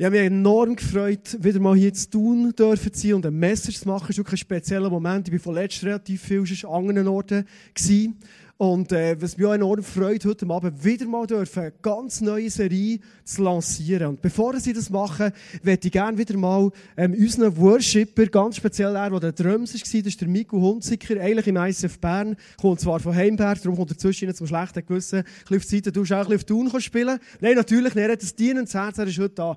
Ich habe mich enorm gefreut, wieder mal hier zu tun dürfen sein und ein Message zu machen. Es ist wirklich ein spezieller Moment. Ich war von letztem relativ viel an anderen Orten. Gewesen. Und äh, was mich auch enorm freut, heute Abend wieder mal dürfen, eine ganz neue Serie zu lancieren. Und bevor ich das mache, möchte ich gerne wieder mal ähm, unseren Worshipper, ganz speziell er, der der Drums war, das ist der Miku Hunziker, eigentlich im ISF Bern, kommt zwar von Heimberg, darum kommt er zwischen zum schlechten Gewissen, ein bisschen auf die Seite, du auch ein bisschen auf Thun spielen. Nein, natürlich er hat das dienendes Herz, er ist heute da.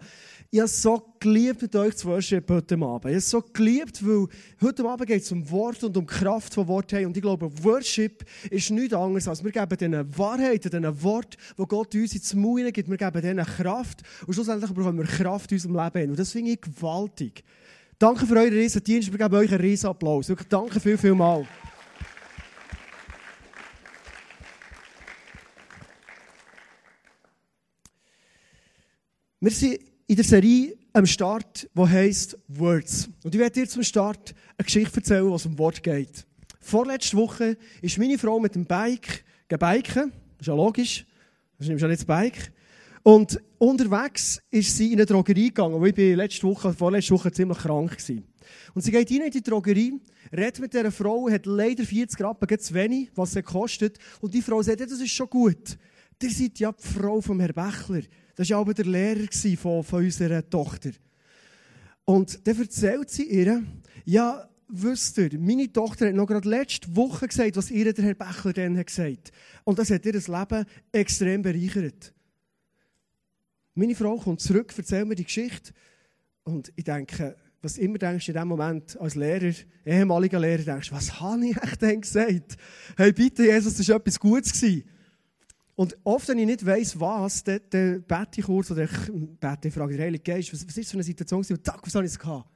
Ich habe so geliebt, mit euch zu worshipen heute Abend. Ich habe so geliebt, weil heute Abend geht es um Wort und um Kraft von Wort. Und ich glaube, Worship ist nichts anderes, als wir geben diesen Wahrheiten, diesen Wort, wo Gott uns ins Mauern gibt, wir geben denen Kraft. Und schlussendlich bekommen wir Kraft in unserem Leben. Und das finde ich gewaltig. Danke für euren riesen Dienst. Wir geben euch einen riesen Applaus. Wirklich danke viel, viel mal. Wir sind in der Serie am Start, die heisst Words. Und ich werde dir zum Start eine Geschichte erzählen, was um Wort geht. Vorletzte Woche ist meine Frau mit dem Bike gebiken. Das ist ja logisch. Das ist ja nicht das Bike. Und unterwegs ist sie in eine Drogerie gegangen, wo ich letzte Woche, vorletzte Woche ziemlich krank war. Und sie geht rein in die Drogerie, redet mit dieser Frau, hat leider 40 Rappen zu wenig, was sie kostet. Und die Frau sagt, ja, das ist schon gut. Ihr seid ja die Frau vom Herrn Bächler. Das war aber der Lehrer von, von unserer Tochter. Und dann erzählt sie ihr, ja, wisst ihr, meine Tochter hat noch gerade letzte Woche gesagt, was ihr der Herr Bächler dann hat gesagt. Und das hat ihr das Leben extrem bereichert. Meine Frau kommt zurück, erzählt mir die Geschichte. Und ich denke, was immer denkst du in dem Moment als Lehrer, ehemaliger Lehrer, denkst was habe ich echt denn gesagt? Hey, bitte, Jesus, das war etwas Gutes. Gewesen. Und oft, wenn ich nicht weiss, was, dann, bete ich kurz oder ich bete, ich frage den Heiligen Geist, was, was ist so eine Situation? Und zack, was habe ich gehabt?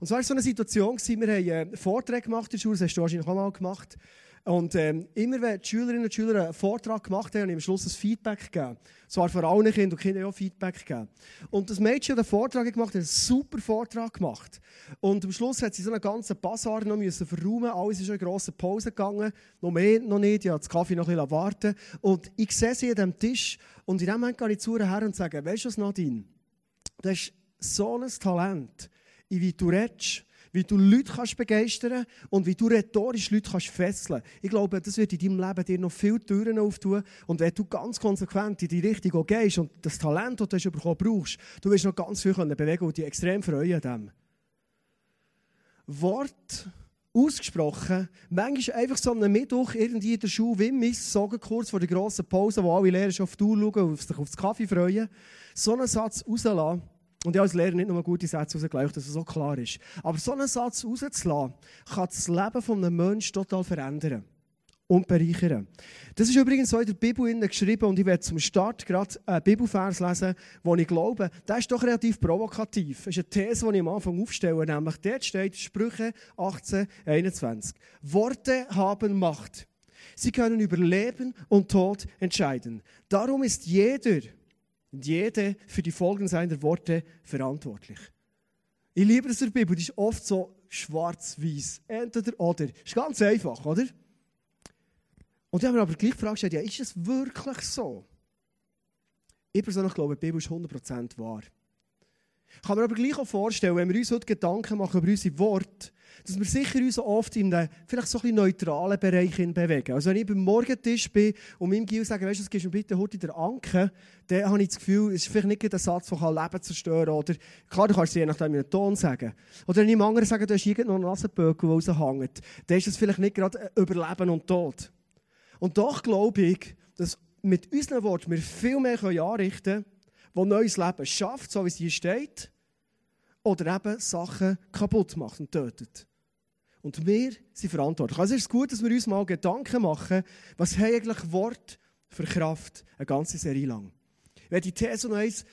Und zwar war so eine Situation, wir haben einen Vortrag gemacht in der Schule, das hast du wahrscheinlich auch mal gemacht. Und ähm, immer wenn die Schülerinnen und Schüler einen Vortrag gemacht haben, habe ich am Schluss ein Feedback gegeben. Zwar für alle Kinder und Kinder auch Feedback gegeben. Und das Mädchen hat einen Vortrag gemacht, hat einen super Vortrag gemacht. Und am Schluss hat sie so einen ganzen Bazar noch müssen verräumen. Alles ist in eine grosse Pause gegangen. Noch mehr, noch nicht. Ich habe das Kaffee noch ein bisschen warten. Und ich sehe sie an diesem Tisch. Und in dem Moment gehe ich zu ihr her und sage, weißt du was, Nadine? Du hast so ein Talent, wie du redest wie du Leute kannst begeistern und wie du rhetorisch Leute kannst fesseln Ich glaube, das wird in deinem Leben dir noch viele Türen auftun. Und wenn du ganz konsequent in die Richtung gehst und das Talent, das du bekommen brauchst, du wirst noch ganz viel bewegen und dich extrem freuen an dem. Wort ausgesprochen, manchmal einfach so einen Mittwoch irgendwie in der Schule, wie Miss, kurz vor der grossen Pause, wo alle Lehrer schon auf die Uhr schauen und sich auf das Kaffee freuen, so einen Satz rauslassen, und ich als Lehrer nicht nur gute Sätze rausgleich, dass es so klar ist. Aber so einen Satz rauszulassen, kann das Leben eines Menschen total verändern und bereichern. Das ist übrigens so in der Bibel geschrieben und ich werde zum Start gerade einen Bibelvers lesen, wo ich glaube, der ist doch relativ provokativ. Das ist eine These, die ich am Anfang aufstelle, nämlich dort steht Sprüche 18, 21. Worte haben Macht. Sie können über Leben und Tod entscheiden. Darum ist jeder, und jede für die Folgen seiner Worte verantwortlich. Ich liebe das in der Bibel, die ist oft so schwarz-weiß. Entweder oder. Ist ganz einfach, oder? Und ich habe mir aber gleich gefragt, ja, ist es wirklich so? Ich persönlich glaube, die Bibel ist 100% wahr. Ich kann mir aber gleich auch vorstellen, wenn wir uns heute Gedanken machen über unsere Worte, dass wir sicher uns oft in einem vielleicht so ein neutralen Bereich bewegen. Also wenn ich beim Morgentisch bin und meinem Gil sage, weißt du, gibst mir bitte heute der Anke, dann habe ich das Gefühl, es ist vielleicht nicht der Satz, der Leben zerstören kann. Oder, klar, du kannst es je nachdem in einen Ton sagen. Oder wenn ich einem anderen sage, du hast irgendwo einen Nasenböckel, der raushängt, dann ist es vielleicht nicht gerade über Leben und Tod. Und doch glaube ich, dass mit unseren Worten wir viel mehr anrichten können, die neues Leben schafft, so wie es hier steht, oder eben Sachen kaputt macht und tötet. Und wir sind verantwortlich. Also ist es gut, dass wir uns mal Gedanken machen, was haben eigentlich Wort für Kraft, eine ganze Serie lang. Ich werde die These noch eins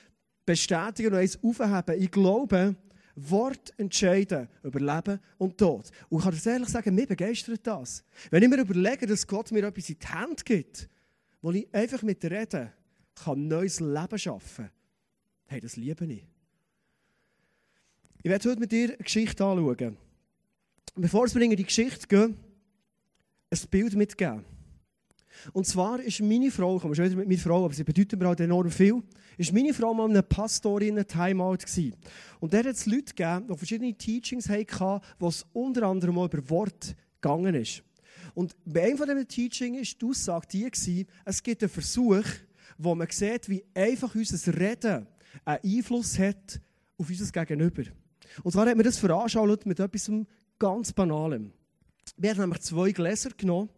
bestätigen und eins aufheben. Ich glaube, Wort entscheiden über Leben und Tod. Und ich kann dir ehrlich sagen, mir begeistert das. Wenn ich mir überlege, dass Gott mir etwas in die Hand gibt, wo ich einfach mit Reden kann neues Leben schaffen hey, das liebe ich. Ich werde heute mit dir eine Geschichte anschauen. Bevor wir in die Geschichte gehen, ein Bild mitgeben. Und zwar ist meine Frau, ich komme schon wieder mit meiner Frau, aber sie bedeutet mir halt enorm viel, ist meine Frau mal eine Pastorin Timeout gewesen. Und da hat es Leute gegeben, die verschiedene Teachings hatten, wo es unter anderem mal über Wort gegangen ist. Und bei einem von diesen Teachings war die Aussage die, es gibt einen Versuch, wo man sieht, wie einfach unser Reden einen Einfluss hat auf unser Gegenüber. Und zwar hat man das veranschaulicht mit etwas ganz Banalem. Wir haben nämlich zwei Gläser genommen,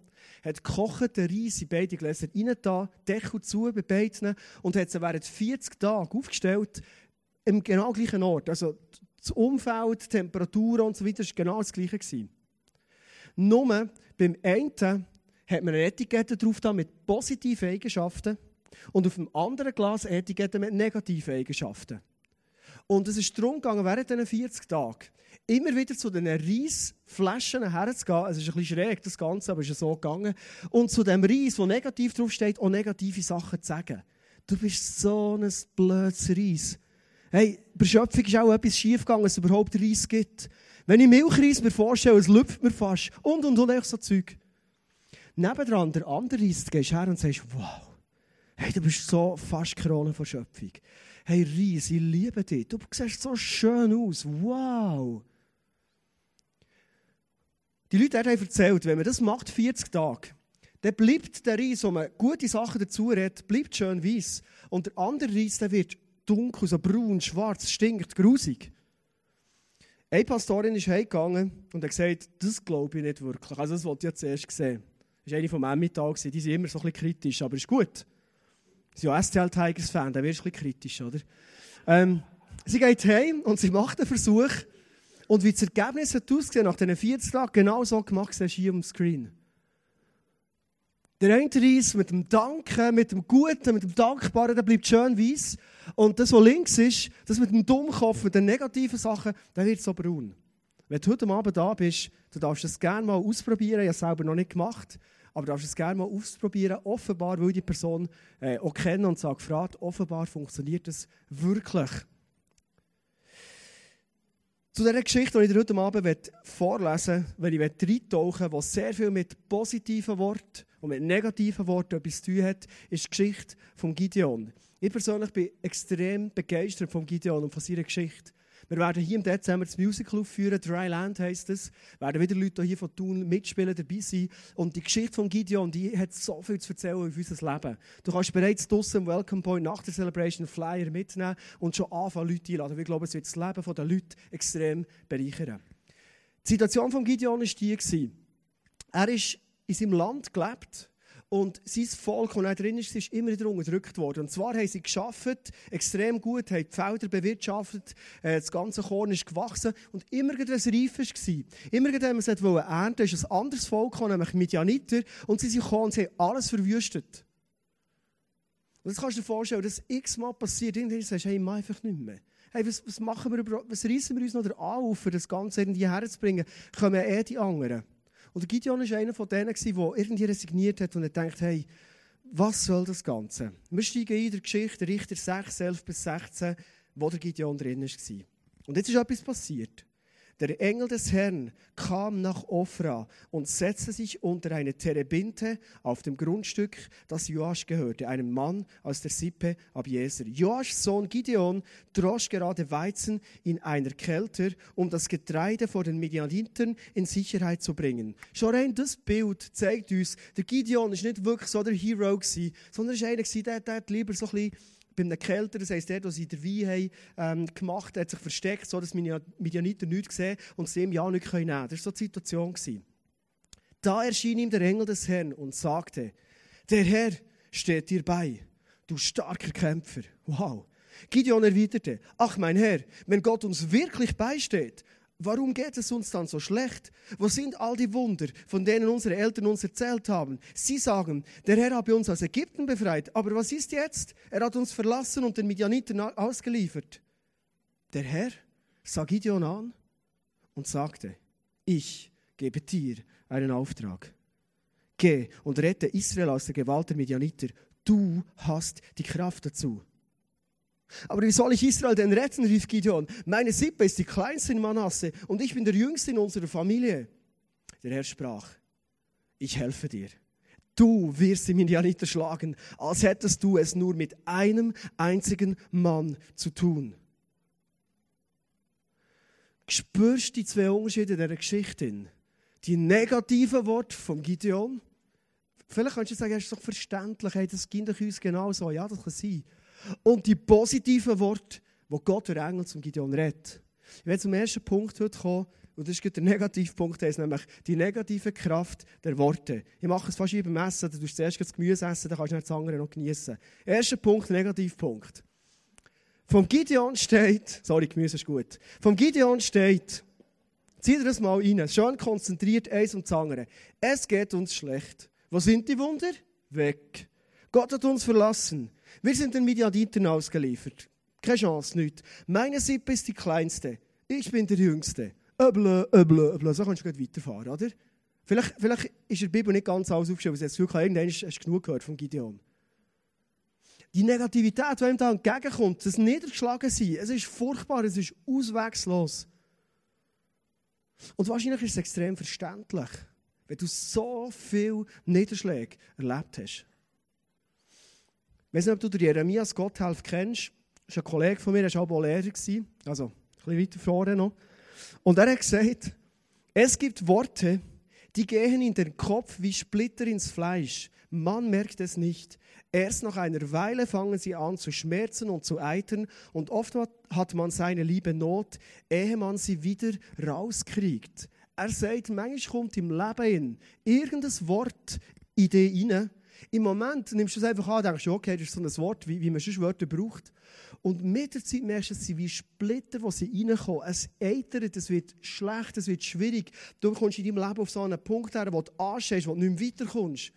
hat gekochten Reis in beide Gläser reingetan, Deckel zu bei beiden und hat sie während 40 Tagen aufgestellt, im genau gleichen Ort. Also das Umfeld, die Temperatur und so weiter war genau das gleiche. Gewesen. Nur beim einen hat man eine Etikette drauf mit positiven Eigenschaften und auf dem anderen Glas Etikette mit negativen Eigenschaften. Und es ist darum gegangen, während diesen 40 Tagen immer wieder zu diesen Reisflaschen herzugehen. Es ist ein bisschen schräg, das Ganze, aber es ist so gegangen. Und zu dem Reis, wo negativ draufsteht, auch negative Sachen zu sagen. Du bist so ein blödes Reis. Hey, bei Schöpfung ist auch etwas schiefgegangen, dass es überhaupt Reis gibt. Wenn ich Milchreis mir vorstelle, es lüpft mir fast. Und, und, und, echt so Zeug. Nebendran, der andere Reis, du gehst her und sagst, wow, hey, du bist so fast Krone von Schöpfung. Hey, Reis, ich liebe dich. Du siehst so schön aus. Wow. Die Leute haben erzählt, wenn man das macht, 40 Tage, dann bleibt der Reis, wo man gute Sachen dazu redet, bleibt schön weiß. Und der andere Reis, der wird dunkel, so braun, schwarz, stinkt, grusig. Eine Pastorin ist heimgegangen und hat gesagt, das glaube ich nicht wirklich. Also das wollte ich ja zuerst sehen. Das war eine vom Emmental, die sind immer so ein bisschen kritisch, aber ist gut. Sind ja STL Tigers Fan, da wirst du ein kritisch, oder? Ähm, sie geht heim und sie macht einen Versuch. Und wie das Ergebnis hat ausgesehen, nach diesen 40 Tagen, genau so gemacht, siehst du hier am Screen. Der eine Reis mit dem Danken, mit dem Guten, mit dem Dankbaren, der bleibt schön weiß. Und das, was links ist, das mit dem Dummkopf, mit den negativen Sachen, der wird so braun. Wenn du heute Abend da bist, du darfst das gerne mal ausprobieren. Ich habe es selber noch nicht gemacht. Aber du darfst es gerne mal ausprobieren. Offenbar, weil die Person äh, auch kennen und sagt, gefragt, offenbar funktioniert das wirklich. Zu dieser Geschichte, die ich heute Abend vorlesen möchte, wenn ich reintauchen will, die sehr viel mit positiven Worten und mit negativen Worten etwas zu tun hat, ist die Geschichte von Gideon. Ich persönlich bin extrem begeistert von Gideon und von seiner Geschichte. Wir werden hier im Dezember das Musical aufführen, Dry Land heisst es. Werden wieder Leute hier von Thun mitspielen, dabei sein. Und die Geschichte von Gideon, die hat so viel zu erzählen über unser Leben. Du kannst bereits draussen im Welcome Point nach der Celebration Flyer mitnehmen und schon anfangen, Leute einladen. Wir glauben, es wird das Leben der Leute extrem bereichern. Die Situation von Gideon war die. Er ist in seinem Land gelebt und sein Volk, das er drin ist, ist immer wieder unterdrückt worden. Und zwar haben sie geschafft, extrem gut, haben die Felder bewirtschaftet, äh, das ganze Korn ist gewachsen und immer wieder ein Reif war. Immer wenn man es ernten ist ein anderes Volk gekommen, nämlich Midianiter, und sie sind gekommen und sie haben alles verwüstet. Und das kannst du dir vorstellen, dass x-mal passiert, irgendwann sagst du, hey, ich mache einfach nicht mehr. Hey, was, was machen wir was reissen wir uns noch auf, um das Ganze irgendwie herzubringen? Kommen eh die anderen. Und Gideon war einer von denen, der irgendwie resigniert hat und er denkt, hey, was soll das Ganze? Wir steigen in der Geschichte, Richter 6, 11 bis 16, wo der Gideon drin war. Und jetzt ist etwas passiert. Der Engel des Herrn kam nach Ofra und setzte sich unter eine Terebinte auf dem Grundstück, das Joasch gehörte, einem Mann aus der Sippe Abieser. Joaschs Sohn Gideon drosch gerade Weizen in einer Kälte, um das Getreide vor den Midianitern in Sicherheit zu bringen. Schon rein das Bild zeigt uns, der Gideon ist nicht wirklich so der Hero gewesen, sondern er ist einer, der, der lieber so ein bisschen bei einem Kälter, das heisst, der, der sie den Wein haben, ähm, gemacht hat, sich versteckt, so dass die Midianiter nichts sehen und sie ihm ja nicht nehmen können. Das war so die Situation. Da erschien ihm der Engel des Herrn und sagte, der Herr steht dir bei, du starker Kämpfer. Wow. Gideon erwiderte, ach mein Herr, wenn Gott uns wirklich beisteht, Warum geht es uns dann so schlecht? Wo sind all die Wunder, von denen unsere Eltern uns erzählt haben? Sie sagen, der Herr habe uns aus Ägypten befreit. Aber was ist jetzt? Er hat uns verlassen und den Midianiten ausgeliefert. Der Herr sah Gideon an und sagte, ich gebe dir einen Auftrag. Geh und rette Israel aus der Gewalt der Midianiter. Du hast die Kraft dazu. Aber wie soll ich Israel denn retten, rief Gideon. Meine Sippe ist die kleinste in Manasse und ich bin der Jüngste in unserer Familie. Der Herr sprach, ich helfe dir. Du wirst die Midianiter schlagen, als hättest du es nur mit einem einzigen Mann zu tun. Spürst du die zwei Unterschiede dieser Geschichte? Die negativen Worte von Gideon. Vielleicht kannst du sagen, es ist doch verständlich, hey, das ging uns genau so. Ja, das kann sein. Und die positiven Worte, wo Gott der Engel zum Gideon redet. Ich werde zum ersten Punkt heute kommen, und das ist der Negativpunkt, das ist nämlich die negative Kraft der Worte. Ich mache es fast wie beim Essen, du tust zuerst das Gemüse essen, dann kannst du das andere noch genießen. Erster Punkt, Negativpunkt. Vom Gideon steht, sorry, Gemüse ist gut. Vom Gideon steht, zieh dir das mal rein, schön konzentriert, eins und das andere. Es geht uns schlecht. Wo sind die Wunder? Weg. Gott hat uns verlassen. Wir sind den Midianitern ausgeliefert. Keine Chance, nichts. Meine Sippe ist die kleinste. Ich bin der Jüngste. Öble, öble, öble. So kannst du gleich weiterfahren, oder? Vielleicht, vielleicht ist der Bibel nicht ganz alles aufgeschrieben, aber jetzt wirklich irgendwann hast du genug gehört von Gideon. Die Negativität, die ihm da entgegenkommt, das Niedergeschlagensein, es ist furchtbar, es ist auswegslos. Und wahrscheinlich ist es extrem verständlich, wenn du so viele Niederschläge erlebt hast. Ich weiß nicht, ob du den Jeremias Gotthelf kennst. Das ist ein Kollege von mir, er war auch Lehrer. Also, ein bisschen weiter vorne noch. Und er hat gesagt, es gibt Worte, die gehen in den Kopf wie Splitter ins Fleisch. Man merkt es nicht. Erst nach einer Weile fangen sie an zu schmerzen und zu eitern und oft hat man seine liebe Not, ehe man sie wieder rauskriegt. Er sagt, manchmal kommt im Leben irgendein Wort in dich rein. Im Moment nimmst du es einfach an denkst, okay, das ist so ein Wort, wie, wie man sonst Wörter braucht. Und mit der Zeit merkst du, es sind wie Splitter, die sie reinkommen. Es eitert, es wird schlecht, es wird schwierig. Du kommst in deinem Leben auf so einen Punkt her, wo du anstehst, wo du nicht mehr weiterkommst.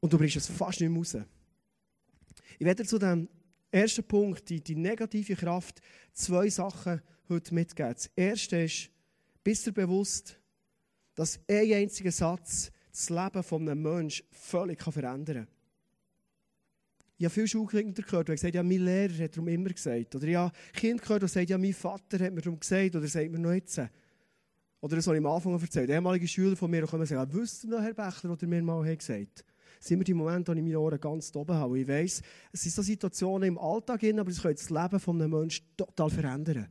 Und du bringst es fast nicht mehr raus. Ich werde zu dem ersten Punkt, die, die negative Kraft, zwei Sachen heute mitgeben. Das erste ist, bist du bewusst, dass ein einziger Satz das Leben eines Menschen völlig verändern kann. Ich habe viele Schulkinder gehört, die gesagt ja, mein Lehrer hat darum immer gesagt. Oder ich habe Kinder gehört, die sagen, ja, mein Vater hat mir darum gesagt, oder sagt mir noch jetzt. Oder das habe ich am Anfang erzählt. Ehemalige Schüler von mir kommen und sagen, wisst ihr noch, Herr Bechler, was er mir mal gesagt hat? Das sind mir die Momente, wo ich meine Ohren ganz oben habe. Ich weiss, es sind so Situationen im Alltag, aber es können das Leben eines Menschen total verändern.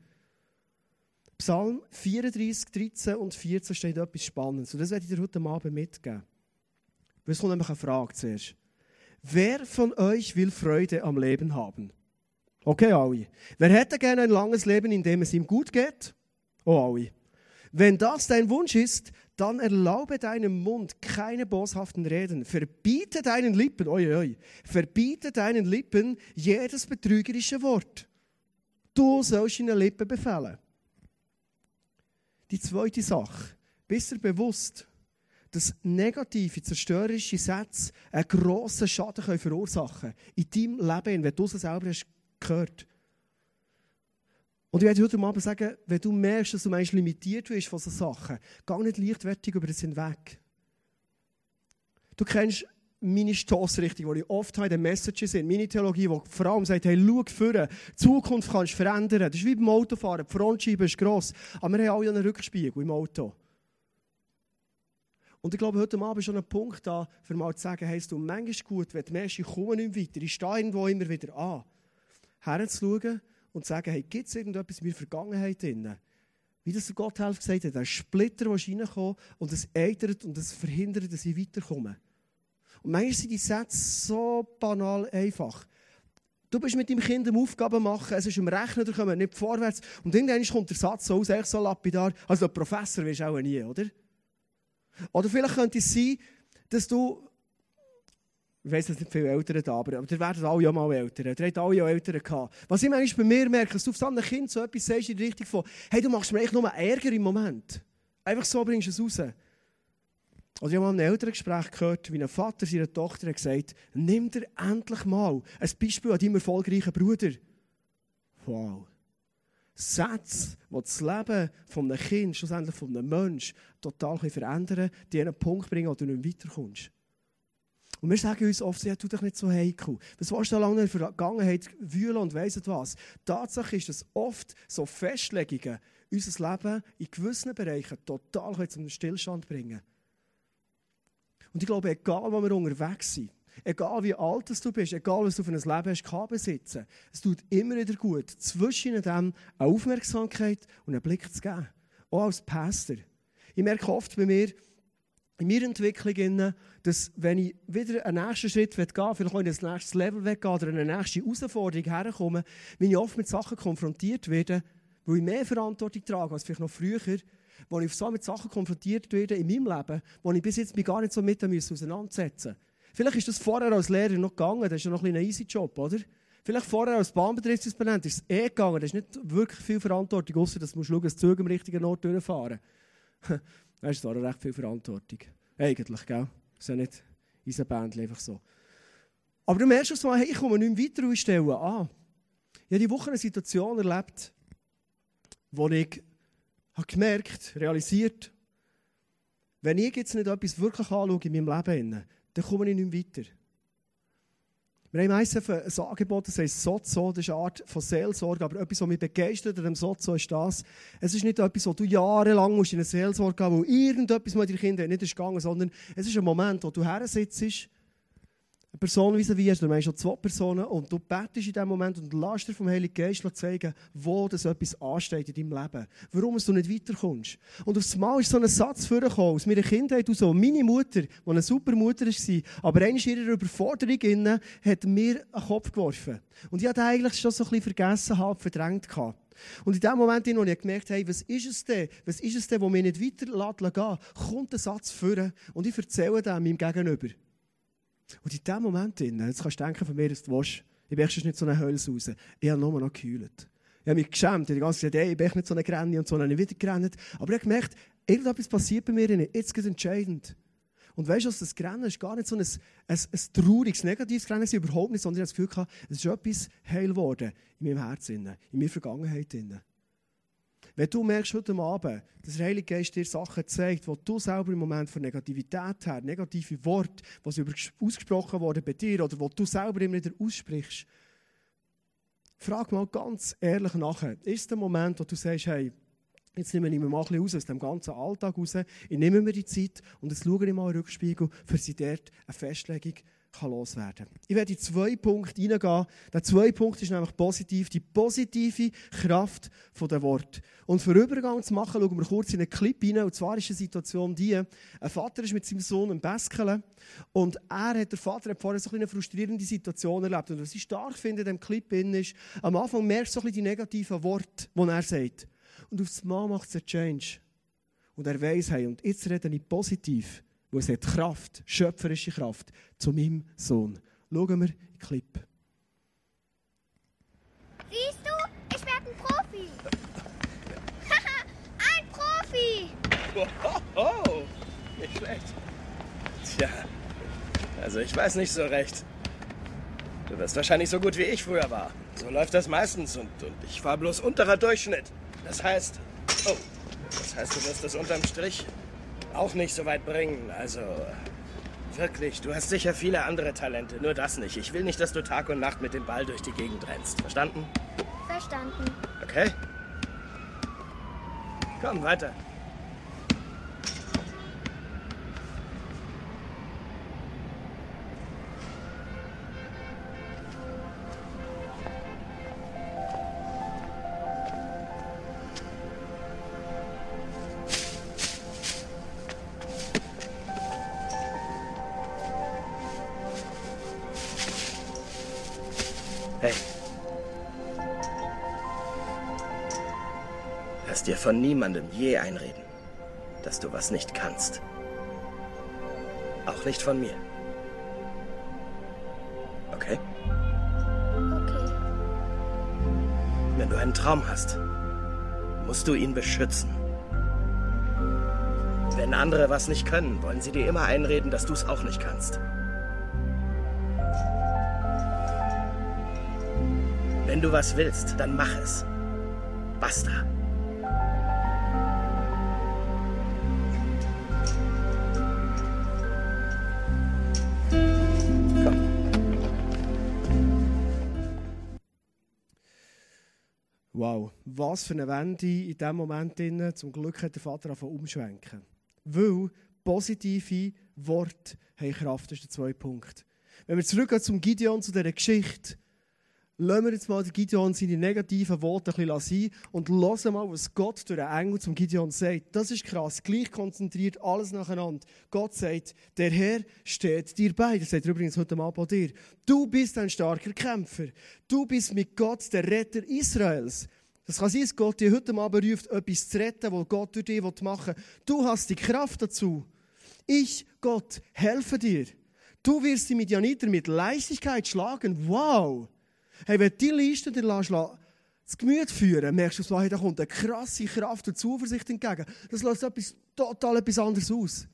Psalm 34, 13 und 14 steht etwas Spannendes. Und das werde ich dir heute Abend mitgeben. Es kommt nämlich eine Frage zuerst. Wer von euch will Freude am Leben haben? Okay, alle. Wer hätte gerne ein langes Leben, in dem es ihm gut geht? Oh, alle. Wenn das dein Wunsch ist, dann erlaube deinem Mund keine boshaften Reden. Verbiete deinen Lippen, oi, oi, verbiete deinen Lippen jedes betrügerische Wort. Du sollst deine Lippen befehlen. Die zweite Sache. Bist du bewusst, dass negative, zerstörerische Sätze einen grossen Schaden verursachen können in deinem Leben, wenn du es selber hast gehört Und ich werde heute Abend sagen, wenn du merkst, dass du manchmal limitiert wirst von solchen Sachen, geh nicht leichtfertig über das hinweg. Du kennst meine Stossrichtung, die ich oft habe in den Messages sind, meine Theologie, die vor allem sagt, hey, schau vor, die Zukunft kannst du verändern. Das ist wie beim Autofahren, die Frontscheibe ist gross, aber wir haben alle einen Rückspiegel im Auto. Und ich glaube, heute Abend ist schon ein Punkt da, für mal zu sagen, hey, tut manchmal gut, wenn du merkst, ich komme nicht weiter, ich stehe irgendwo immer wieder an, herzuschauen und zu sagen, hey, gibt es irgendetwas in meiner Vergangenheit drin? Wie das Gott helft gesagt hat, ein Splitter, der reinkommt und es eitert und es verhindert, dass ich weiterkomme. Und manchmal sind die Sätze so banal einfach. Du bist mit deinem Kind am Aufgaben machen, es ist im Rechnen, da kommen nicht vorwärts. Und irgendwann kommt der Satz so aus, echt so lapidar. Also, Professor wirst du auch nie, oder? Oder vielleicht könnte es sein, dass du, ich weiß nicht viele Eltern da, aber, aber ihr werdet alle ja mal Eltern. Ihr habt alle ja Eltern gehabt. Was ich manchmal bei mir merke, dass du auf so einem Kind so etwas sagst in die Richtung von, hey, du machst mir eigentlich nur Ärger im Moment. Einfach so bringst du es raus. Also ich habe mal in einem Elterngespräch gehört, wie ein Vater seiner Tochter hat gesagt nimm dir endlich mal ein Beispiel an deinem erfolgreichen Bruder. Wow. Sätze, die das Leben von einem Kind, schlussendlich von einem Menschen, total verändern können, die einen Punkt bringen, wo du nicht weiterkommst. Und wir sagen uns oft, ja, tu dich nicht so heikel. Was willst du da lange in der Vergangenheit wühlen und weiss was? Tatsache ist, dass oft so Festlegungen unser Leben in gewissen Bereichen total zum Stillstand bringen Und ich glaube, egal wo wir unterwegs sind, egal wie alt du bist, egal was du für ein Leben hast, kann besitzen, es tut immer wieder gut, zwischen dem eine Aufmerksamkeit und einen Blick zu geben. Auch als Pastor. Ich merke oft bei mir, in meiner Entwicklung, dass wenn ich wieder einen nächsten Schritt gehen will, vielleicht auch in ein nächstes Level gehen oder eine nächste Herausforderung herkomme, wenn ich oft mit Sachen konfrontiert werde, wo ich mehr Verantwortung trage als vielleicht noch früher, wo ich so mit Sachen konfrontiert werde in meinem Leben, wo ich bis jetzt mich gar nicht so mit auseinandersetzen musste. Vielleicht ist das vorher als Lehrer noch gegangen, das ist ja noch ein, ein easy Job, oder? Vielleicht vorher als Bahnbetriebsdisponent ist es eh gegangen, das ist nicht wirklich viel Verantwortung, außer dass du schauen dass die Züge am richtigen Ort durchfahren. das ist zwar recht viel Verantwortung. Eigentlich, gell? Das ist ja nicht unser Band einfach so. Aber du merkst schon mal, hey, ich komme nicht weiter und an. Ich habe diese Woche eine Situation erlebt, wo ich habe gemerkt, realisiert, wenn ich jetzt nicht etwas wirklich anschaue in meinem Leben, dann komme ich nicht weiter. Wir haben meistens ein Angebot, das heißt Sozo, das ist eine Art von Seelsorge, aber etwas, was mich begeistert an dem Sozo ist das, es ist nicht etwas, wo du jahrelang musst in eine Seelsorge gehen musst, wo irgendetwas mit deinen Kindern nicht ist gegangen, sondern es ist ein Moment, wo du her sitzt, Person wie du meinst schon zwei Personen und du betest in dem Moment und lässt dir vom Heiligen Geist zeigen, wo das etwas ansteht in deinem Leben. Warum du nicht weiterkommst. Und aufs Mal ist so ein Satz vorgekommen, aus meiner Kindheit so. Meine Mutter, die eine super Mutter war, aber in ihrer Überforderung innen, hat mir einen Kopf geworfen. Und ich hatte eigentlich schon so ein bisschen vergessen, halb verdrängt gehabt. Und in dem Moment, wo ich gemerkt habe, was ist es denn, was ist es denn, wo mir nicht weiter gehen kommt der Satz vor und ich erzähle dem meinem Gegenüber. Und in dem Moment, jetzt kannst du denken von mir, dass du willst, ich bin nicht so eine Hölz raus. Ich habe nur noch gekühlt. Ich habe mich geschämt. Ich habe gesagt, ich bin nicht so eine Grenze und so, eine wieder gerannt. Aber ich habe gemerkt, irgendetwas passiert bei mir nicht. Jetzt geht es entscheidend. Und weißt du, das Grennen ist gar nicht so ein, ein, ein trauriges, negatives Rennen, überhaupt nicht, sondern ich habe das Gefühl, es ist etwas heil geworden in meinem Herzen, in meiner Vergangenheit. Wenn du merkst heute Abend, dass der Heilige Geist dir Sachen zeigt, wo du selber im Moment von Negativität her, negative Worte, was ausgesprochen worden bei dir oder wo du selber immer wieder aussprichst, frag mal ganz ehrlich nachher. Ist der Moment, wo du sagst, hey, Jetzt nehme ich mir mal ein bisschen aus dem ganzen Alltag raus. Ich nehme mir die Zeit und jetzt schaue ich mal in den Rückspiegel, für sie dort eine Festlegung kann loswerden Ich werde in zwei Punkte hineingehen. Der zweite Punkt ist nämlich positiv, die positive Kraft der Wort. Und für Übergang zu machen, schauen wir kurz in einen Clip hinein. Und zwar ist die Situation die, ein Vater ist mit seinem Sohn im Bäskelen und er hat, der Vater hat vorher so eine frustrierende Situation erlebt. Und was ich stark finde in diesem Clip ist, am Anfang merkst du so ein bisschen die negativen Worte, die er sagt. Und aufs Mal macht es einen Change. Und er weiss, hey, und jetzt rede ich positiv wo es hat Kraft, schöpferische Kraft, zu meinem Sohn. Schauen wir den Clip. Siehst du, ich werde ein Profi. ein Profi. Oh, oh, nicht schlecht. Tja, also ich weiß nicht so recht. Du wirst wahrscheinlich so gut wie ich früher war. So läuft das meistens und, und ich war bloß unterer Durchschnitt. Das heißt, oh, das heißt, du wirst das unterm Strich auch nicht so weit bringen. Also, wirklich, du hast sicher viele andere Talente, nur das nicht. Ich will nicht, dass du Tag und Nacht mit dem Ball durch die Gegend rennst. Verstanden? Verstanden. Okay. Komm, weiter. Von niemandem je einreden, dass du was nicht kannst. Auch nicht von mir. Okay? Okay. Wenn du einen Traum hast, musst du ihn beschützen. Wenn andere was nicht können, wollen sie dir immer einreden, dass du es auch nicht kannst. Wenn du was willst, dann mach es. Basta. Wow, was für eine Wende in diesem Moment. Zum Glück hat der Vater angefangen umschwenken. Weil Positive Worte haben Kraft. Das ist der zweite Punkt. Wenn wir zurückgehen zum Gideon, zu dieser Geschichte, lassen wir jetzt mal Gideon seine negativen Worte ein bisschen sein und hören mal, was Gott durch den Engel zum Gideon sagt. Das ist krass. Gleich konzentriert alles nacheinander. Gott sagt, der Herr steht dir bei. Das sagt er übrigens heute Abend bei dir. Du bist ein starker Kämpfer. Du bist mit Gott der Retter Israels. Das kann sein, dass Gott dir heute Abend ruft, etwas zu retten, was Gott durch dich machen will. Du hast die Kraft dazu. Ich, Gott, helfe dir. Du wirst die Midianiter mit Leichtigkeit schlagen. Wow! Hey, wenn die Liste dir lässt, das Gemüt führen, merkst du, hey, da kommt eine krasse Kraft und Zuversicht entgegen. Das lässt etwas total etwas anderes aus.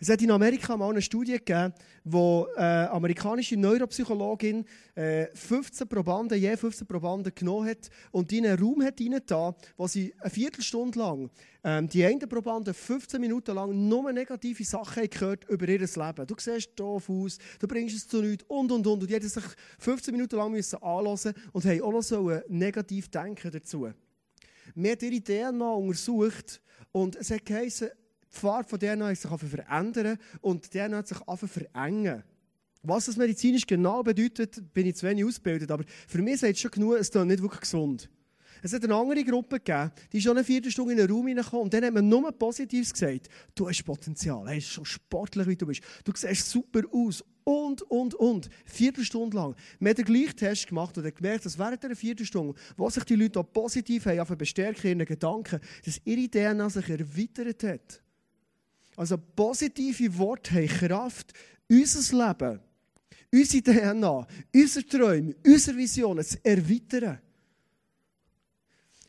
Es hat in Amerika mal eine Studie gegeben, wo eine äh, amerikanische Neuropsychologin äh, 15 Probanden, je 15 Probanden genommen hat und in einen Raum hat da, wo sie eine Viertelstunde lang ähm, die einen Probanden 15 Minuten lang nur negative Sachen gehört über ihr Leben. Du siehst doof aus, du bringst es zu nichts und und und. Und die haben sich 15 Minuten lang müssen anhören und haben auch noch so negativ denken dazu. Wir haben ihre DNA untersucht und es hat geheißen, die Farbe von DNA hat sich verändern und die DNA hat sich verengen. Was das medizinisch genau bedeutet, bin ich zu wenig ausgebildet, aber für mich sagt es schon genug, es ist nicht wirklich gesund. Es hat eine andere Gruppe gegeben, die schon eine Viertelstunde in den Raum hineingekommen und dann hat man nur Positives gesagt. Du hast Potenzial, hey, so sportlich wie du bist. Du siehst super aus und, und, und. Viertelstunde lang. Wir haben den gleichen Test gemacht und haben gemerkt, dass während dieser Viertelstunde, wo sich die Leute auch positiv haben, bestärken in ihren Gedanken, dass ihre DNA sich erweitert hat. Also positive Worte haben Kraft, unser Leben, unsere DNA, unsere Träume, unsere Visionen zu erweitern.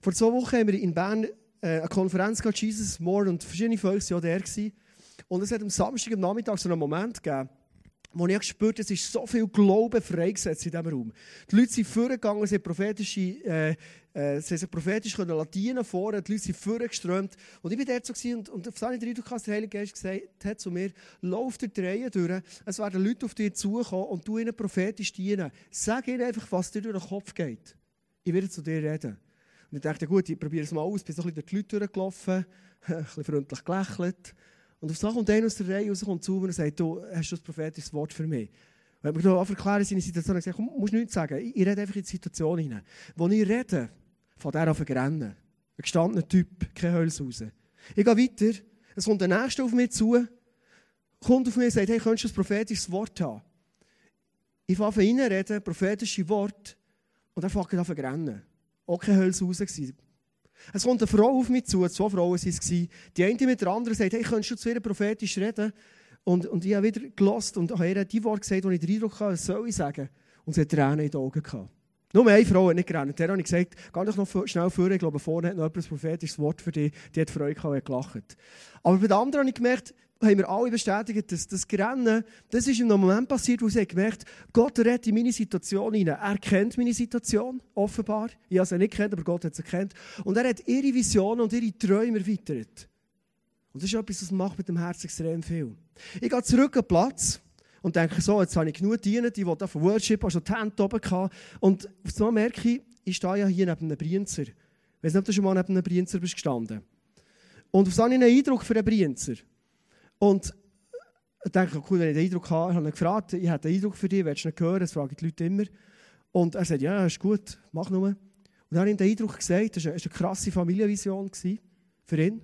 Vor zwei Wochen haben wir in Bern äh, eine Konferenz gehabt, Jesus More, und verschiedene Völker waren da. Und es hat am Samstag am Nachmittag so einen Moment gegeben, wo ich gespürt es ist so viel Glauben freigesetzt in diesem Raum. Die Leute sind vorgegangen, sie haben prophetische, äh, äh, sie haben prophetisch können Latinen vor, die Leute sind vorgeströmt. Und ich war dort so und, und auf seine Eindruck der Heilige Geist gesagt hat zu mir, lauf durch die Reihe durch, es werden Leute auf dich zukommen und du ihnen prophetisch dienen. Sag ihnen einfach, was dir durch den Kopf geht. Ich werde zu dir reden. Und ich dachte, gut, ich probiere es mal aus, bin so ein bisschen durch die Leute durchgelaufen, ein bisschen freundlich gelächelt. Und auf so kommt einer aus der Reihe raus, kommt zu mir und sagt, du, hast du ein prophetisches Wort für mich? Und ich habe mir erklären, seine Situation und gesagt, komm, musst nichts sagen. Ich, ich rede einfach in die Situation hinein. Wo ich rede, von der auf rennen. Ein gestandener Typ, kein Hölz raus. Ich gehe weiter, es kommt der Nächste auf mich zu, kommt auf mich und sagt, hey, könntest du ein prophetisches Wort haben? Ich fange an reden, prophetische Wort, und er fängt an zu rennen. Auch kein Hölz raus. Es kommt eine Frau auf mich zu, zwei Frauen waren es. Die eine mit der anderen sagt, hey, könntest du zu ihr prophetisch reden? Und, und ich habe wieder gelost und habe ihr die Worte gesagt, die ich den Eindruck hatte, was soll ich sagen? Und sie hat Tränen in den Augen gehabt. Nur eine Frau hat nicht gerannt. Der ich gesagt, geh doch noch schnell vor, ich glaube, vorne hat noch ein prophetisches Wort für dich. Die hat Freude gehabt und gelacht. Aber bei den anderen habe ich gemerkt, haben wir alle bestätigt, dass das Rennen, das ist in einem Moment passiert, wo sie gemerkt Gott rettet in meine Situation hinein. Er kennt meine Situation, offenbar. Ich habe sie nicht kennt, aber Gott hat sie kennt. Und er hat ihre Visionen und ihre Träume erweitert. Und das ist etwas, das macht mit dem Herzen extrem viel. Ich gehe zurück an Platz und denke so, jetzt habe ich genug gedient, ich wollte von Worship, also die Hände oben gehabt. Und so merke ich, ich stehe ja hier neben einem Brienzer. Ich weiß nicht, ob du schon mal neben einem Brienzer bist gestanden. Und auf so einen Eindruck für einen Brienzer. Und ich denke, cool, wenn ich den Eindruck habe, habe ich gefragt, ich habe den Eindruck für dich, willst du nicht hören? Das fragen die Leute immer. Und er sagt, ja, ist gut, mach nur. Und dann habe ich ihm den Eindruck gesagt, das war eine, krasse Familienvision für ihn.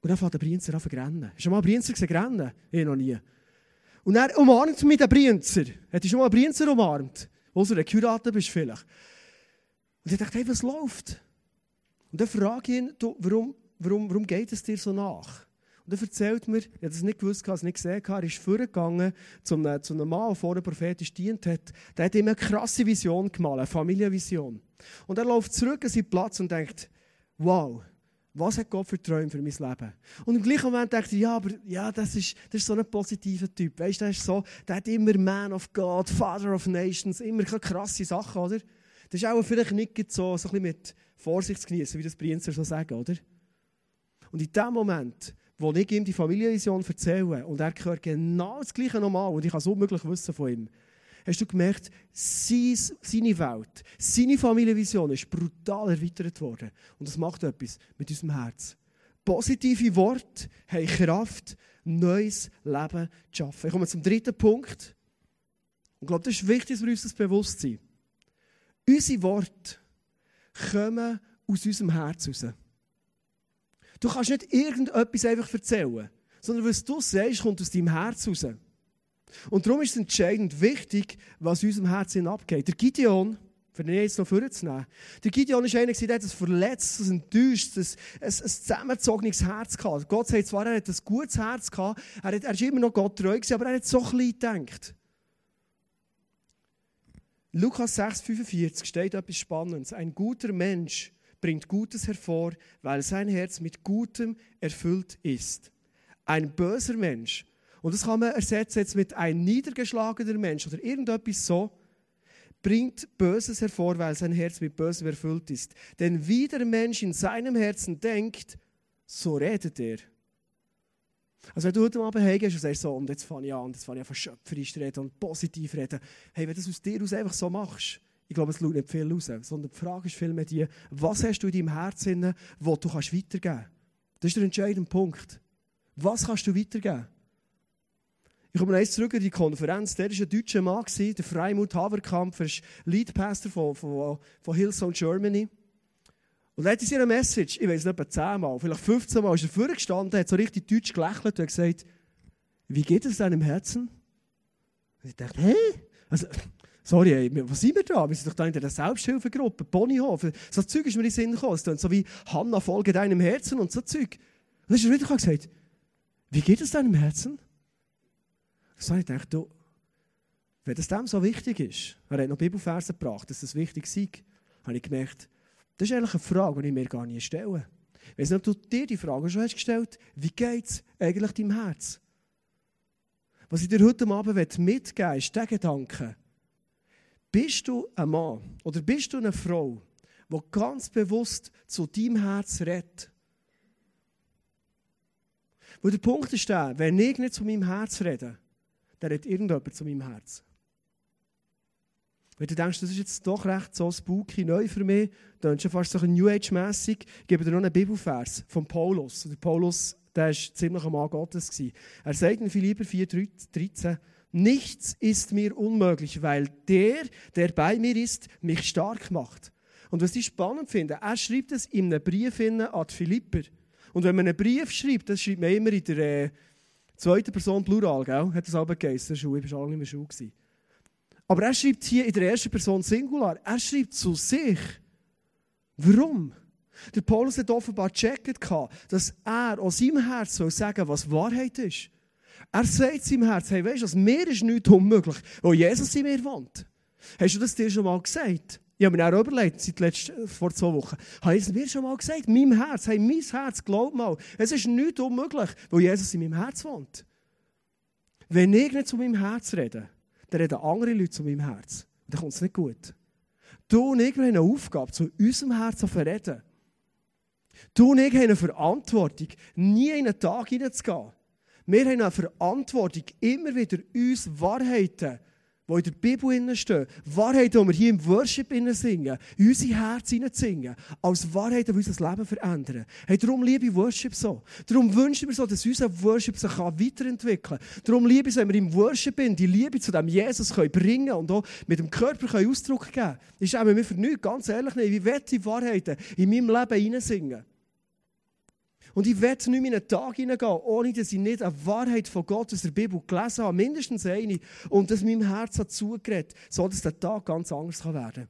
Und dann fängt der Brienzer an zu rennen. Hast du mal einen Brienzer gesehen? Ich noch nie. Und er umarmt mich den Brienzer. Hättest du schon mal einen Brienzer umarmt? Wo du geheiratet bist vielleicht. Und ich dachte, hey, was läuft? Und dann frage ich ihn, du, warum, warum, warum geht es dir so nach? Und er erzählt mir, ich habe das nicht gewusst, es nicht gesehen, er ist vorgegangen zu einem, zu einem Mann, der vorher prophetisch dient hat. Der hat ihm eine krasse Vision gemalt, eine Familienvision. Und er läuft zurück an seinen Platz und denkt, wow, was hat Gott für Träume für mein Leben? Und im gleichen Moment dachte ich, ja, aber ja, das ist, das ist so ein positiver Typ. Weißt du, der so, der hat immer Man of God, Father of Nations, immer krasse Sachen, oder? Das ist auch vielleicht nicht so, so ein bisschen mit Vorsicht zu genießen, wie das Prinzer so sagen, oder? Und in dem Moment wo ich ihm die Familienvision erzähle und er hört genau das Gleiche nochmal und ich kann es unmöglich wissen von ihm, hast du gemerkt, seine Welt, seine Familienvision ist brutal erweitert worden. Und das macht etwas mit unserem Herz. Positive Worte haben Kraft, neues Leben zu schaffen. Ich komme zum dritten Punkt. Und ich glaube, das ist wichtig, dass wir uns das bewusst sind. Unsere Worte kommen aus unserem Herz raus. Du kannst nicht irgendetwas einfach erzählen, sondern was du sagst, kommt aus deinem Herz raus. Und darum ist es entscheidend wichtig, was unserem Herzen abgeht. Der Gideon, für den jetzt noch vorzunehmen, der Gideon ist einer, der hat ein verletztes, ein enttäuschtes, ein, ein zusammengezogenes Herz gehabt. Gott sagt zwar, er hat ein gutes Herz gehabt, er, ist immer noch Gott treu gewesen, aber er hat so klein gedacht. Lukas 6,45 steht etwas Spannendes. Ein guter Mensch bringt Gutes hervor, weil sein Herz mit Gutem erfüllt ist. Ein böser Mensch, und das kann man ersetzen jetzt mit ein niedergeschlagener Mensch oder irgendetwas so, bringt Böses hervor, weil sein Herz mit Bösem erfüllt ist. Denn wie der Mensch in seinem Herzen denkt, so redet er. Also wenn du heute Abend heimgehst und sagst so, und jetzt fange ich an, jetzt fange ich an verschöpferisch reden und positiv reden. Hey, wenn du das aus dir aus einfach so machst, ich glaube, es schaut nicht viel raus, sondern die Frage ist vielmehr die, was hast du in deinem Herzen, wo du kannst weitergeben kannst? Das ist der entscheidende Punkt. Was kannst du weitergeben? Ich komme eins zurück in die Konferenz. Der war ein deutscher Mann, der Freimut Haverkamp, er ist Lead Pastor von, von, von Hillsong Germany. Und er hat in seiner Message, ich weiß nicht, etwa 10 Mal, vielleicht 15 Mal, ist er vorgestanden, hat so richtig deutsch gelächelt und hat gesagt, wie geht es deinem Herzen? Und ich dachte, hä? Also, sorry, ey, was sind wir da? Wir sind doch da in der Selbsthilfegruppe, Ponyhof. So Zeug ist mir in den Sinn gekommen. So wie, Hanna, folge deinem Herzen und so Zeug. Und dann ist er wieder gesagt, wie geht es deinem Herzen? So habe ich gedacht, du, wenn das dem so wichtig ist, er hat noch Bibelverse gebracht, dass das wichtig sei, habe ich gemerkt, das ist eigentlich eine Frage, die ich mir gar nicht stelle. Ich weiß nicht, ob du dir die Frage schon hast gestellt wie geht es eigentlich deinem Herz? Was ich dir heute Abend mitgeben will, ist der Gedanke. Bist du ein Mann oder bist du eine Frau, die ganz bewusst zu deinem Herz redet? Weil der Punkt ist der, wenn ich nicht zu meinem Herz rede, dann redet irgendjemand zu meinem Herz. Wenn du denkst, das ist jetzt doch recht so spooky, neu für mich, dann ist schon fast so ein New Age-mässig, gebe dir noch einen Bibelvers von Paulus. Der Paulus, der war ziemlich ein Mann Gottes. Er sagt in Philipper 4,13, Nichts ist mir unmöglich, weil der, der bei mir ist, mich stark macht. Und was ich spannend finde, er schreibt es in einem Brief an die Philipper. Und wenn man einen Brief schreibt, das schreibt man immer in der zweiten Person Plural, gell? hat das aber geheißen, ich war schon lange nicht mehr. Gewesen. Aber er schreibt hier in der ersten Person Singular. Er schreibt zu sich. Warum? Der Paulus hat offenbar gecheckt, dass er aus seinem Herz soll sagen was Wahrheit ist. Er sagt seinem Herz, hey, weißt du, mir ist nichts unmöglich, weil Jesus in mir wohnt. Hast du das dir schon mal gesagt? Ich habe mir auch überlegt, seit letzten, vor zwei Wochen. Habe ich es mir schon mal gesagt? Meinem Herz, hey, mein Herz, glaub mal, es ist nichts unmöglich, weil Jesus in meinem Herz wohnt. Wenn ich nicht zu meinem Herz rede, dann reden andere Leute zu meinem Herz. Dann kommt es nicht gut. Du und ich haben eine Aufgabe, zu unserem Herz zu reden. Du und ich haben eine Verantwortung, nie in einen Tag hineinzugehen. Wir haben eine Verantwortung, immer wieder uns Wahrheiten die in der Bibel stehen, Wahrheiten, die wir hier im Worship singen, in unser Herz singen, als Wahrheiten, die unser Leben verändern. Hey, darum liebe ich Worship so. Darum wünsche ich mir so, dass unser Worship sich weiterentwickeln kann. Darum liebe ich wenn wir im Worship die Liebe zu dem Jesus können bringen und auch mit dem Körper können Ausdruck geben können. Ist auch mir für nichts, ganz ehrlich nicht. Wie ich Wahrheiten in meinem Leben singen? Und ich werde nicht in einen Tag hineingehen, ohne dass ich nicht eine Wahrheit von Gott aus der Bibel gelesen habe, mindestens eine, und das meinem Herz hat zugeredet, so dass der Tag ganz anders werden kann.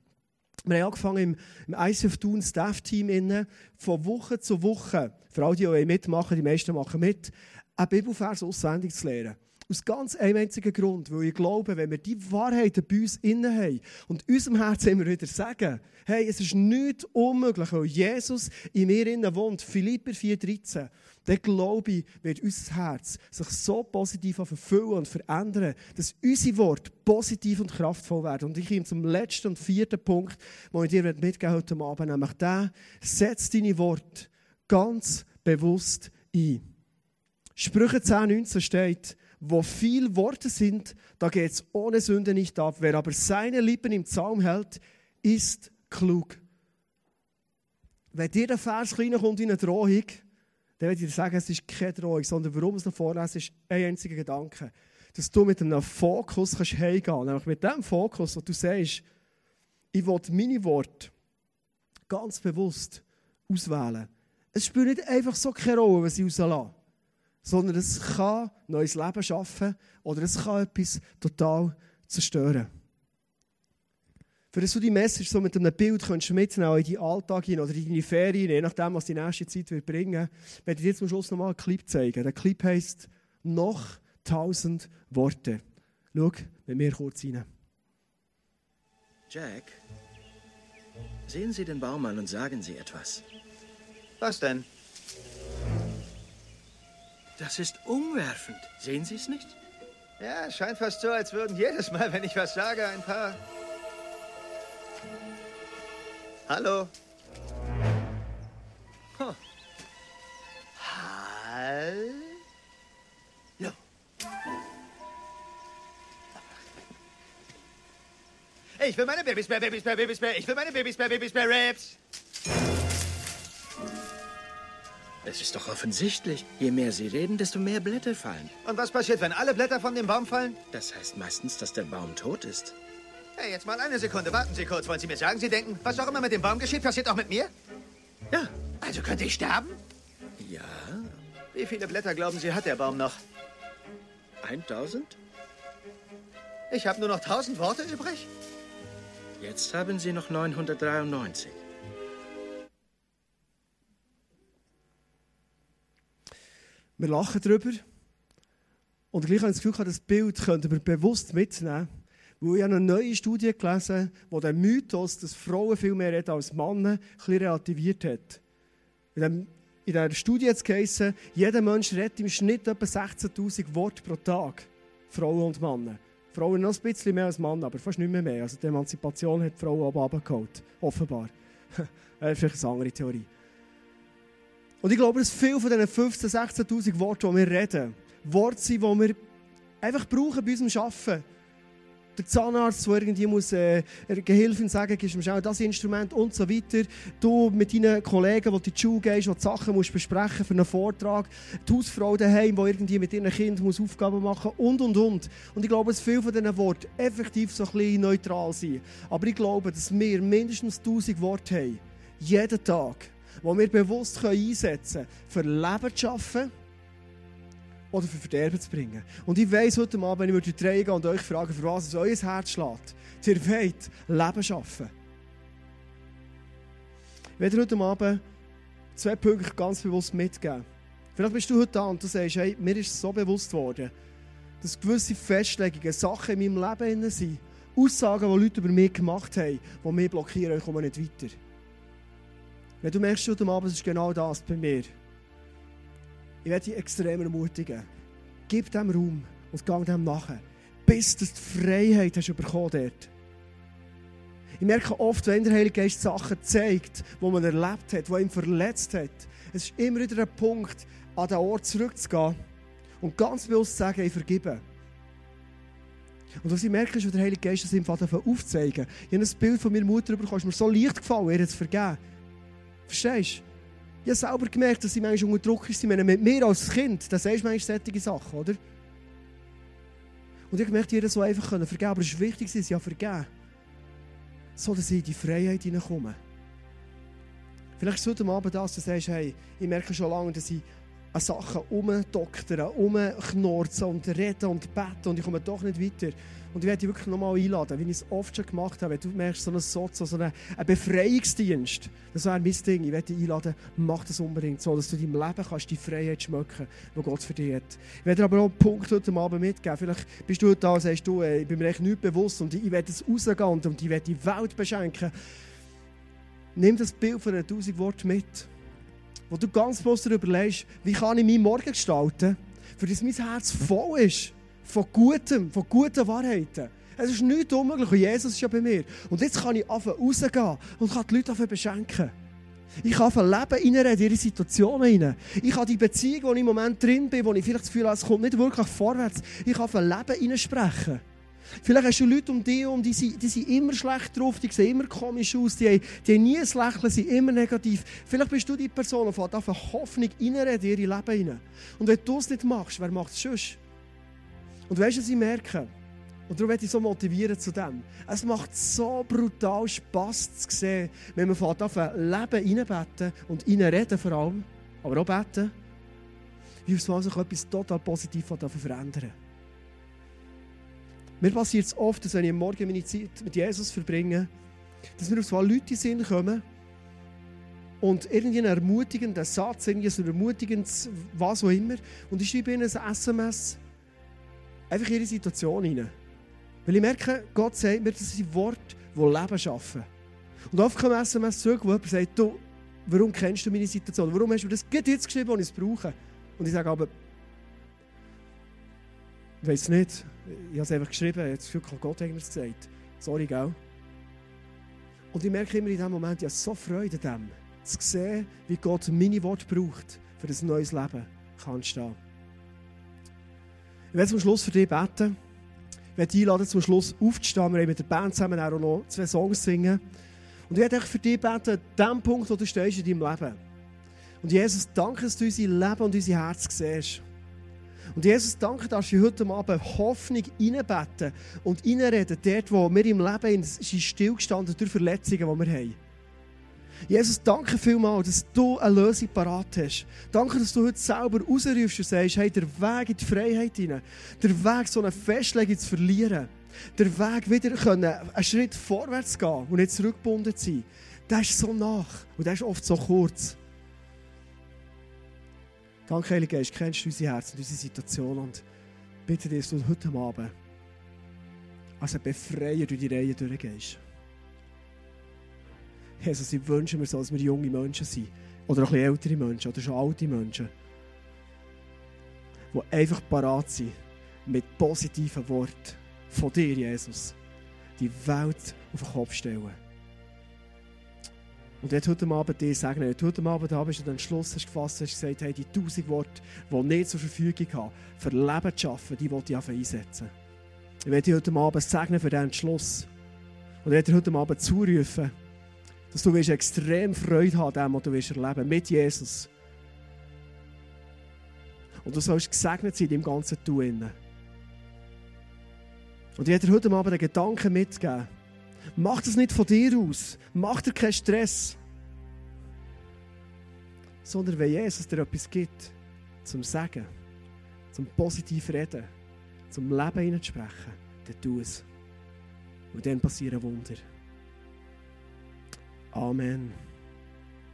Wir haben angefangen im, im ICF Tun Staff-Team von Woche zu Woche, für alle, die mitmachen, die meisten machen mit, einen Bibelvers auswendig zu lernen. Aus ganz einem einzigen Grund, weil ich glaube, wenn wir die Wahrheiten bei uns innen haben und unserem Herzen immer wieder sagen, hey, es ist nichts unmöglich, weil Jesus in mir innen wohnt, Philipper 4,13, dann glaube ich, wird unser Herz sich so positiv verfüllen und verändern, dass unsere Worte positiv und kraftvoll werden. Und ich komme zum letzten und vierten Punkt, den ich dir mitgeben heute Abend, nämlich der, setz deine Worte ganz bewusst ein. Sprüche 10, 19 steht, wo viel Worte sind, da geht es ohne Sünde nicht ab. Wer aber seine Lippen im Zaum hält, ist klug. Wenn dir der Vers kommt in eine Drohung, dann würde ich dir sagen, es ist keine Drohung, sondern warum es noch vorlesen, ist ein einziger Gedanke. Dass du mit einem Fokus kannst heimgehen kannst. Nämlich mit dem Fokus, wo du sagst, ich will meine Worte ganz bewusst auswählen. Es spielt nicht einfach so keine Rolle, was ich rauslasse, sondern es kann neues Leben schaffen oder es kann etwas total zerstören. Für dass du die Message so mit einem Bild kannst mitnehmen in deinen Alltag hin oder in deine Ferien, je nachdem, was die nächste Zeit wird bringen werde ich dir zum Schluss nochmal einen Clip zeigen. Der Clip heisst «Noch tausend Worte». Schau mit mir kurz rein. Jack, sehen Sie den Baum an und sagen Sie etwas. Was denn? Das ist umwerfend. Sehen Sie es nicht? Ja, es scheint fast so, als würden jedes Mal, wenn ich was sage, ein paar. Hallo? Huh. Hallo? Ich will meine Babysbär, Babysbär, Babysbär. Ich will meine Babysbär, Babysbär, Raps. Es ist doch offensichtlich. Je mehr Sie reden, desto mehr Blätter fallen. Und was passiert, wenn alle Blätter von dem Baum fallen? Das heißt meistens, dass der Baum tot ist. Hey, jetzt mal eine Sekunde. Warten Sie kurz. Wollen Sie mir sagen, Sie denken, was auch immer mit dem Baum geschieht, passiert auch mit mir? Ja. Also könnte ich sterben? Ja. Wie viele Blätter glauben Sie, hat der Baum noch? 1000? Ich habe nur noch 1000 Worte übrig? Jetzt haben Sie noch 993. Wir lachen darüber. Und gleich habe ich das Gefühl, das Bild könnten wir bewusst mitnehmen. Weil ich habe eine neue Studie gelesen, die den Mythos, dass Frauen viel mehr reden als Männer, ein bisschen relativiert hat. In, dieser Studie hat es jeder Mensch redet im Schnitt etwa 16'000 Worte pro Tag. Frauen und Männer. Frauen noch ein bisschen mehr als Männer, aber fast nicht mehr mehr. Also die Emanzipation hat die Frauen aber abgeholt. Offenbar. das ist vielleicht eine andere Theorie. Und ich glaube, dass viele von diesen 15.000, 16.000 Worten, die wir reden, Worte sind, die wir einfach brauchen bei unserem Arbeiten. Der Zahnarzt, der irgendwie muss, äh, eine Gehilfin sagen, gibst mir schnell das Instrument und so weiter. Du mit deinen Kollegen, die in die Schule gehst, die, Sachen musst besprechen für einen Vortrag. Die Hausfrau daheim, die irgendwie mit ihren Kindern muss Aufgaben machen und, und, und. Und ich glaube, dass viele von diesen Worten effektiv so ein bisschen neutral sind. Aber ich glaube, dass wir mindestens 1000 Worte haben. Jeden Tag die wir bewusst einsetzen können, für Leben zu schaffen oder für Verderben zu bringen. Und ich weiss heute Abend, wenn ich durch die Reihe gehe und euch frage, für was es euer Herz schlägt, ihr wollt Leben schaffen. Ich werde heute Abend zwei Punkte ganz bewusst mitgeben. Vielleicht bist du heute da und du sagst, hey, mir ist so bewusst worden, dass gewisse Festlegungen, Sachen in meinem Leben sind, Aussagen, die Leute über mich gemacht haben, die mich blockieren, ich komme nicht weiter. Wenn du merkst heute Abend, ist genau das bei mir. Ich werde dich extrem ermutigen. Gib dem Raum und gang dem nachher. Bis du die Freiheit hast bekommen dort. Ich merke oft, wenn der Heilige Geist Sachen zeigt, die man erlebt hat, die ihn verletzt hat, es ist immer wieder ein Punkt, an den Ort zurückzugehen und ganz bewusst zu sagen, ich vergebe. Und was ich merke, ist, wenn der Heilige Geist das Vater aufzeigen. Ich habe ein Bild von meiner Mutter bekommen, ist mir so leicht gefallen, ihr zu vergeben. Verstehst du? Ich habe selber gemerkt, dass sie manchmal unter Druck ist. Mit mir als Kind, das sagst du manchmal solche Sachen, oder? Und ich habe gemerkt, jeder so einfach vergeben können. Aber es ist wichtig, sie ja vergeben. So, dass sie in die Freiheit hineinkommen. Vielleicht ist es heute Abend das, dass du sagst, hey, ich merke schon lange, dass ich an Sachen umdoktern, umknorzen und reden und beten und ich komme doch nicht weiter. Und ich werde dich wirklich nochmal einladen, wie ich es oft schon gemacht habe. Du merkst so einen Sozo, so einen Befreiungsdienst. Das wäre mein Ding. Ich werde dich einladen, mach das unbedingt so, dass du in deinem Leben kannst die Freiheit schmecken, die Gott für dich hat. Ich werde dir aber auch einen Punkt heute Abend mitgeben. Vielleicht bist du da und sagst, du, ich bin mir echt nicht bewusst und ich werde es rausgehen und ich werde die Welt beschenken. Nimm das Bild von den 1000 Worten mit, wo du ganz bewusst überlegst, wie kann ich meinen Morgen gestalten, für das mein Herz voll ist von Gutem, von guten Wahrheiten. Es ist nichts unmöglich und Jesus ist ja bei mir. Und jetzt kann ich anfangen rausgehen und kann die Leute beschenken. Ich kann von Leben reinreden, in ihre Situationen rein. Ich kann die Beziehung, wo ich im Moment drin bin, wo ich vielleicht das Gefühl habe, es kommt nicht wirklich vorwärts. Ich kann von Leben sprechen. Vielleicht hast du Leute um dich herum, die sind, immer schlecht drauf, die sehen immer komisch aus, die haben, die haben nie ein Lächeln, sind immer negativ. Vielleicht bist du die Person, die von Hoffnung reinreden in ihr Leben hinein. Und wenn du es nicht machst, wer macht es sonst? Und weißt du, was ich merke? Und darum werde ich so motivieren zu dem. Es macht so brutal Spass zu sehen, wenn man von Leben reinbeten und reinreden vor allem, aber auch beten, wie auf einmal sich etwas total positiv verändern Mir passiert es oft, dass wenn ich am Morgen meine Zeit mit Jesus verbringe, dass mir auf einmal Leute sind kommen und irgendwie einen ermutigenden Satz, irgendwie so ein ermutigendes was auch immer, und ich schreibe ihnen ein SMS, einfach in ihre Situation hinein. Weil ich merke, Gott sagt mir, das sind Worte, die Leben schaffen. Und oft kommt ein SMS zurück, wo jemand sagt, du, warum kennst du meine Situation? Warum hast du das jetzt geschrieben, was ich es brauche? Und ich sage aber, ich weiß nicht, ich habe es einfach geschrieben, jetzt viel Gott eigentlich gesagt. Sorry, gell? Und ich merke immer in diesem Moment, ich habe so Freude dem, zu sehen, wie Gott meine Worte braucht, für ein neues Leben kann stehen. Ich werde zum Schluss für dich beten. Ich werde dich einladen, zum Schluss aufzustehen. Wir haben mit der Band zusammen auch noch zwei Songs singen. Und ich werde für dich beten, dem Punkt, wo du stehst in deinem Leben. Und Jesus, danke, dass du unser Leben und unser Herz siehst. Und Jesus, danke, dass wir heute Abend Hoffnung reinbeten und reinreden, dort, wo wir im Leben sind stillgestanden durch Verletzungen, die wir haben. Jesus, danke vielmals, dass du eine Lösung parat hast. Danke, dass du heute selber rausrufst und sagst, hey, der Weg in die Freiheit hinein, der Weg, so eine Festlegung zu verlieren, der Weg, wieder können, einen Schritt vorwärts gehen und nicht zurückgebunden zu sein, der ist so nach und der ist oft so kurz. Danke, Heilige Geist, kennst du unser Herz und unsere Situation und bitte dir, dass du heute Abend als ein Befreier durch die Reihe durchgehst. Jesus, ich wünsche mir so, dass wir junge Menschen sind. Oder auch ältere Menschen oder schon alte Menschen. Die einfach parat sind mit positiven Worten von dir, Jesus, die Welt auf den Kopf stellen. Und jetzt heute Abend dir sagen, wenn du heute Abend da bist und den Schluss hast gefasst hast, gesagt, hey, die tausend Worte, die ich nicht zur Verfügung habe, für Leben zu schaffen, die will ich einsetzen. Ich werde dich heute Abend segnen für diesen Entschluss. Und ich werde dir heute Abend zurufen, dass du extrem Freude haben an dem, was du wirst erleben mit Jesus. Und du sollst gesegnet sein in deinem ganzen Tun. Und ich werde dir heute Abend einen Gedanken mitgeben. Mach das nicht von dir aus. Mach dir keinen Stress. Sondern wenn Jesus dir etwas gibt, zum Sagen, zum positiv reden, zum Leben hineinsprechen, dann tu es. Und dann passieren Wunder. Amen.